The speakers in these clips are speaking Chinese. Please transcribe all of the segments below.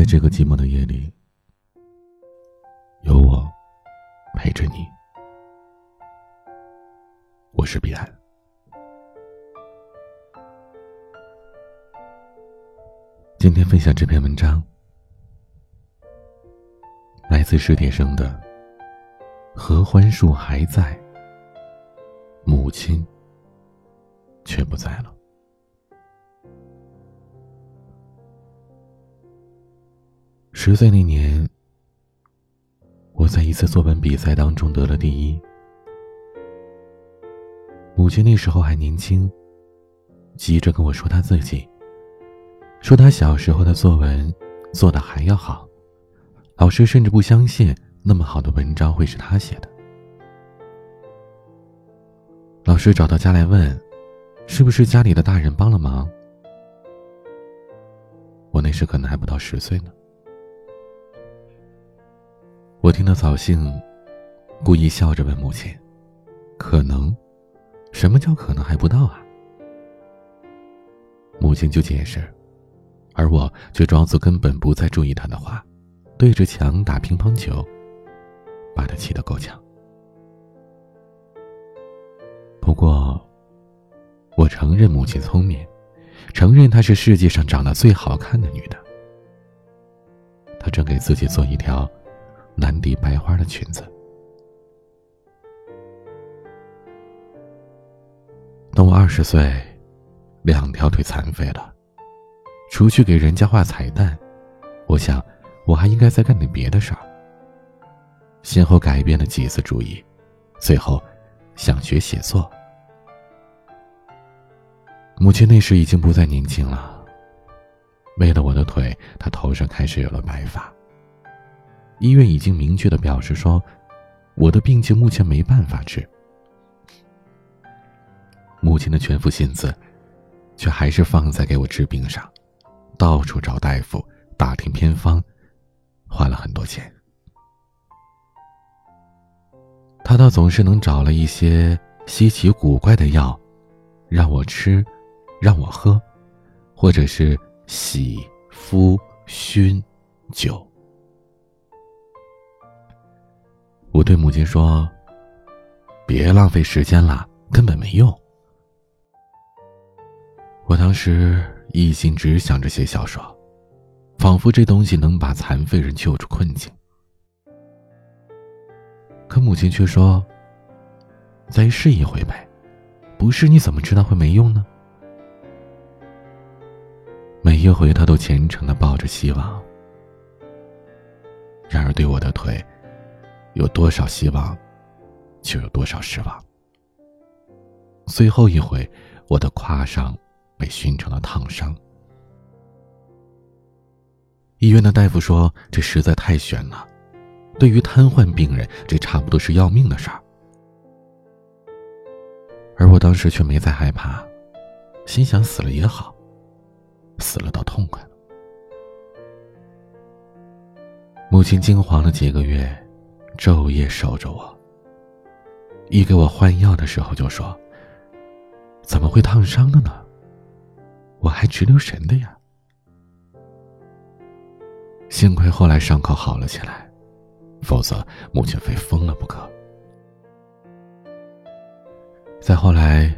在这个寂寞的夜里，有我陪着你。我是彼岸。今天分享这篇文章，来自史铁生的《合欢树还在，母亲却不在了》。十岁那年，我在一次作文比赛当中得了第一。母亲那时候还年轻，急着跟我说她自己，说她小时候的作文做的还要好，老师甚至不相信那么好的文章会是她写的。老师找到家来问，是不是家里的大人帮了忙？我那时可能还不到十岁呢。我听到扫兴，故意笑着问母亲：“可能？什么叫可能还不到啊？”母亲就解释，而我却装作根本不再注意他的话，对着墙打乒乓球，把他气得够呛。不过，我承认母亲聪明，承认她是世界上长得最好看的女的。她正给自己做一条。蓝底白花的裙子。等我二十岁，两条腿残废了，除去给人家画彩蛋，我想我还应该再干点别的事儿。先后改变了几次主意，最后想学写作。母亲那时已经不再年轻了，为了我的腿，她头上开始有了白发。医院已经明确的表示说，我的病情目前没办法治。母亲的全副心思，却还是放在给我治病上，到处找大夫，打听偏方，花了很多钱。他倒总是能找了一些稀奇古怪的药，让我吃，让我喝，或者是洗、敷、熏、灸。我对母亲说：“别浪费时间了，根本没用。”我当时一心只想着写小说，仿佛这东西能把残废人救出困境。可母亲却说：“再试一回呗，不试你怎么知道会没用呢？”每一回，他都虔诚的抱着希望。然而，对我的腿。有多少希望，就有多少失望。最后一回，我的胯上被熏成了烫伤。医院的大夫说：“这实在太悬了，对于瘫痪病人，这差不多是要命的事儿。”而我当时却没再害怕，心想死了也好，死了倒痛快了。母亲惊慌了几个月。昼夜守着我，一给我换药的时候就说：“怎么会烫伤了呢？我还直留神的呀。”幸亏后来伤口好了起来，否则母亲非疯了不可。再后来，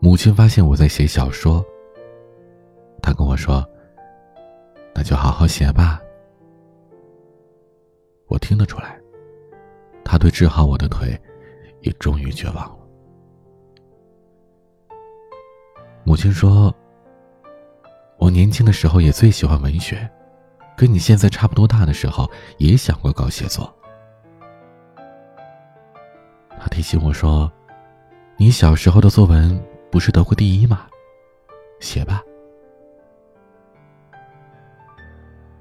母亲发现我在写小说，她跟我说：“那就好好写吧。”我听得出来。他对治好我的腿，也终于绝望了。母亲说：“我年轻的时候也最喜欢文学，跟你现在差不多大的时候，也想过搞写作。”他提醒我说：“你小时候的作文不是得过第一吗？写吧。”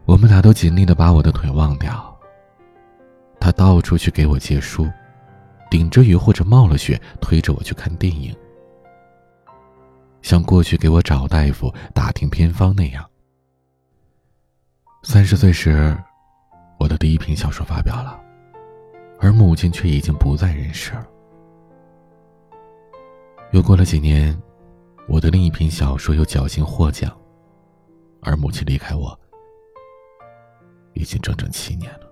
我们俩都尽力的把我的腿忘掉。他到处去给我借书，顶着雨或者冒了雪，推着我去看电影，像过去给我找大夫、打听偏方那样。三十岁时，我的第一篇小说发表了，而母亲却已经不在人世了。又过了几年，我的另一篇小说又侥幸获奖，而母亲离开我，已经整整七年了。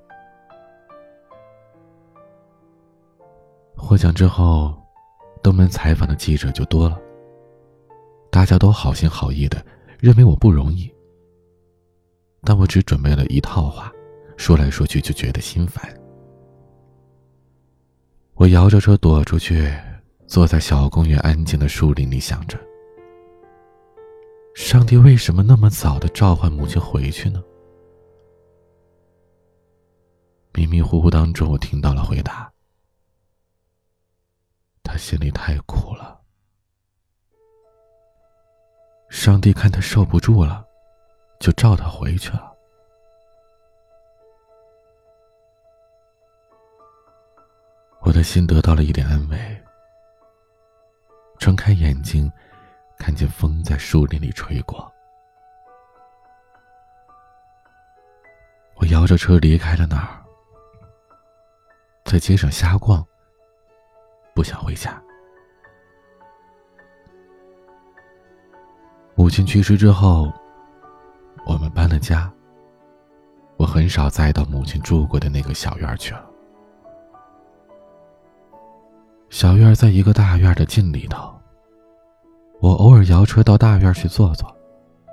获奖之后，登门采访的记者就多了。大家都好心好意的，认为我不容易。但我只准备了一套话，说来说去就觉得心烦。我摇着车躲出去，坐在小公园安静的树林里，想着：上帝为什么那么早的召唤母亲回去呢？迷迷糊糊当中，我听到了回答。他心里太苦了，上帝看他受不住了，就召他回去了。我的心得到了一点安慰。睁开眼睛，看见风在树林里吹过，我摇着车离开了那儿，在街上瞎逛。不想回家。母亲去世之后，我们搬了家。我很少再到母亲住过的那个小院去了。小院在一个大院的近里头。我偶尔摇车到大院去坐坐，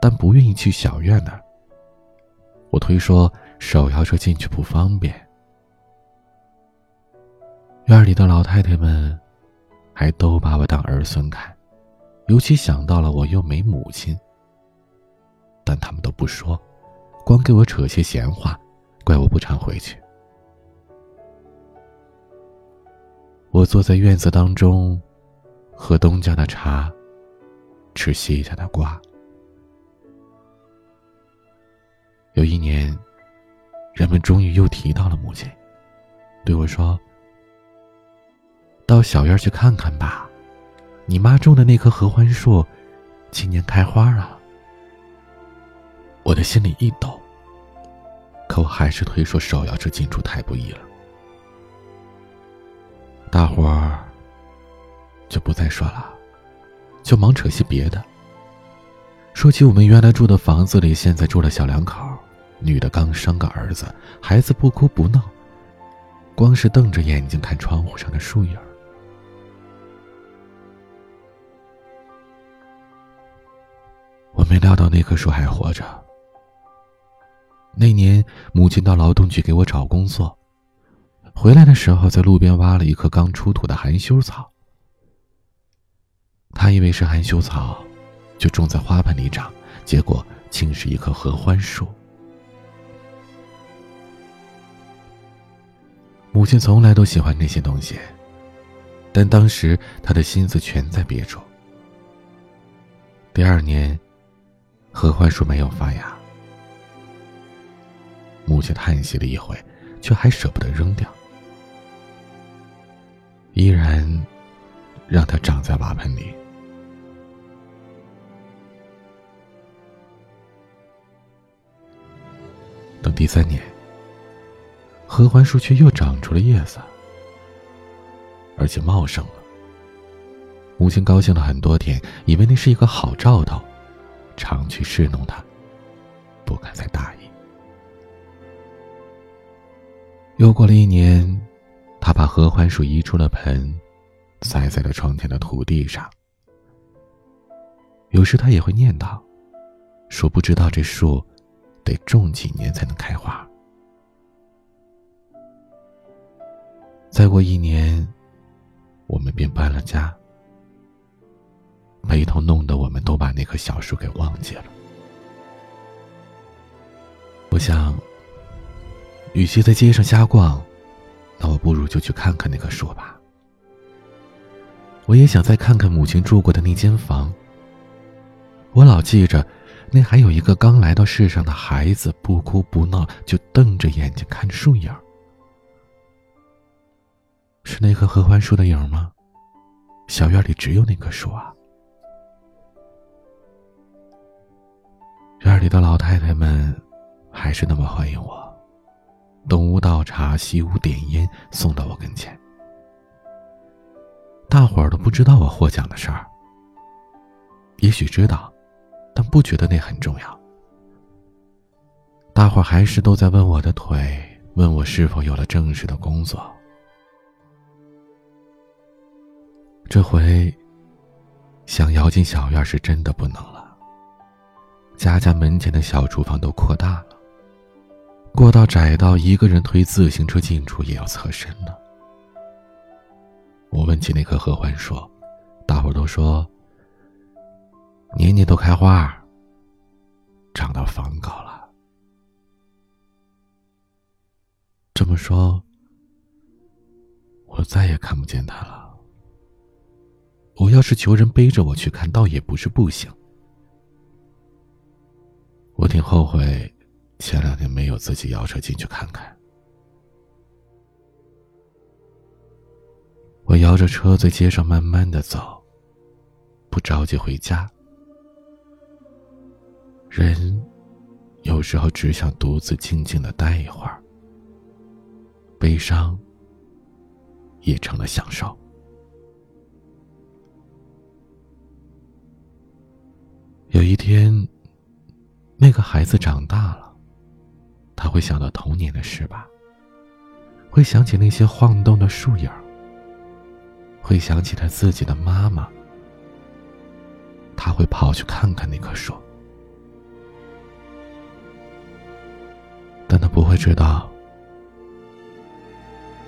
但不愿意去小院那儿。我推说手摇车进去不方便。院里的老太太们，还都把我当儿孙看，尤其想到了我又没母亲。但他们都不说，光给我扯些闲话，怪我不常回去。我坐在院子当中，喝东家的茶，吃西家的瓜。有一年，人们终于又提到了母亲，对我说。到小院去看看吧，你妈种的那棵合欢树，今年开花了。我的心里一抖，可我还是推说手摇车进出太不易了。大伙儿就不再说了，就忙扯些别的。说起我们原来住的房子里，现在住了小两口，女的刚生个儿子，孩子不哭不闹，光是瞪着眼睛看窗户上的树影。我没料到那棵树还活着。那年，母亲到劳动局给我找工作，回来的时候在路边挖了一棵刚出土的含羞草。他以为是含羞草，就种在花盆里长，结果竟是一棵合欢树。母亲从来都喜欢那些东西，但当时她的心思全在别处。第二年。合欢树没有发芽，母亲叹息了一回，却还舍不得扔掉，依然让它长在瓦盆里。等第三年，合欢树却又长出了叶子，而且茂盛了。母亲高兴了很多天，以为那是一个好兆头。常去侍弄他，不敢再大意。又过了一年，他把合欢树移出了盆，栽在了窗前的土地上。有时他也会念叨，说不知道这树得种几年才能开花。再过一年，我们便搬了家。悲痛弄得我们都把那棵小树给忘记了。我想，与其在街上瞎逛，那我不如就去看看那棵树吧。我也想再看看母亲住过的那间房。我老记着，那还有一个刚来到世上的孩子，不哭不闹，就瞪着眼睛看着树影是那棵合欢树的影吗？小院里只有那棵树啊。院里的老太太们，还是那么欢迎我，东屋倒茶，西屋点烟，送到我跟前。大伙儿都不知道我获奖的事儿，也许知道，但不觉得那很重要。大伙儿还是都在问我的腿，问我是否有了正式的工作。这回想摇进小院是真的不能。家家门前的小厨房都扩大了，过道窄到一个人推自行车进出也要侧身了。我问起那棵合欢树，大伙都说年年都开花，长到房高了。这么说，我再也看不见他了。我要是求人背着我去看，倒也不是不行。我挺后悔，前两天没有自己摇车进去看看。我摇着车在街上慢慢的走，不着急回家。人有时候只想独自静静的待一会儿。悲伤也成了享受。有一天，那个孩子长大了，他会想到童年的事吧？会想起那些晃动的树影会想起他自己的妈妈。他会跑去看看那棵树，但他不会知道。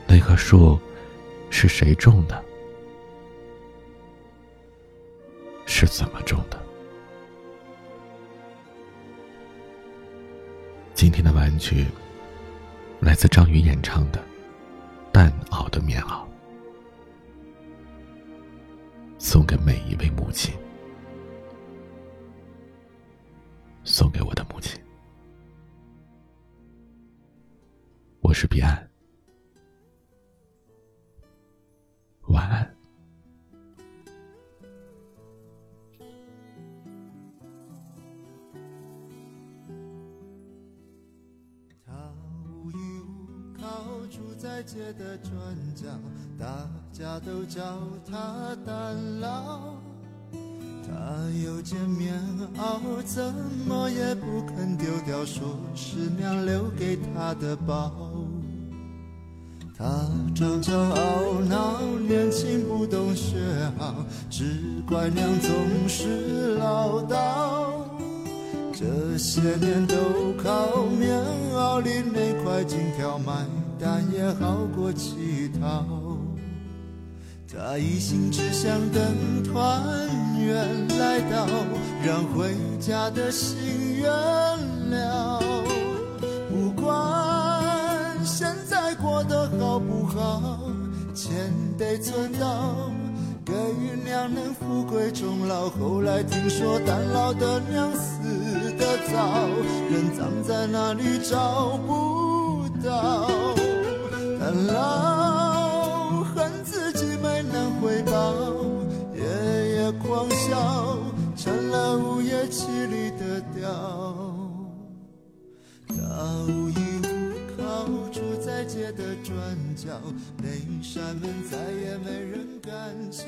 那棵树是谁种的？是怎么种的？今天的玩具来自张宇演唱的《蛋熬的棉袄》，送给每一位母亲，送给我的母亲。我是彼岸。在街的转角，大家都叫他蛋老。他有件棉袄，怎么也不肯丢掉，说是娘留给他的宝。他常常懊恼，年轻不懂学好，只怪娘总是唠叨。这些年都靠棉袄里那块金条买但，也好过乞讨。他一心只想等团圆来到，让回家的心愿了。不管现在。过得好不好？钱得存到，给予娘能富贵终老。后来听说单老的娘死得早，人葬在哪里找不到。老恨自己没能回报，夜夜狂笑，成了午夜凄厉的调。他无无靠，住在街的转角，那扇门再也没人敢敲。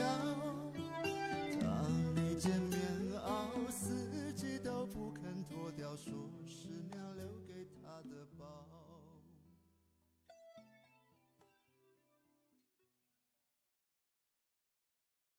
当你见面袄，四季都不肯脱掉，说是娘留给他的宝。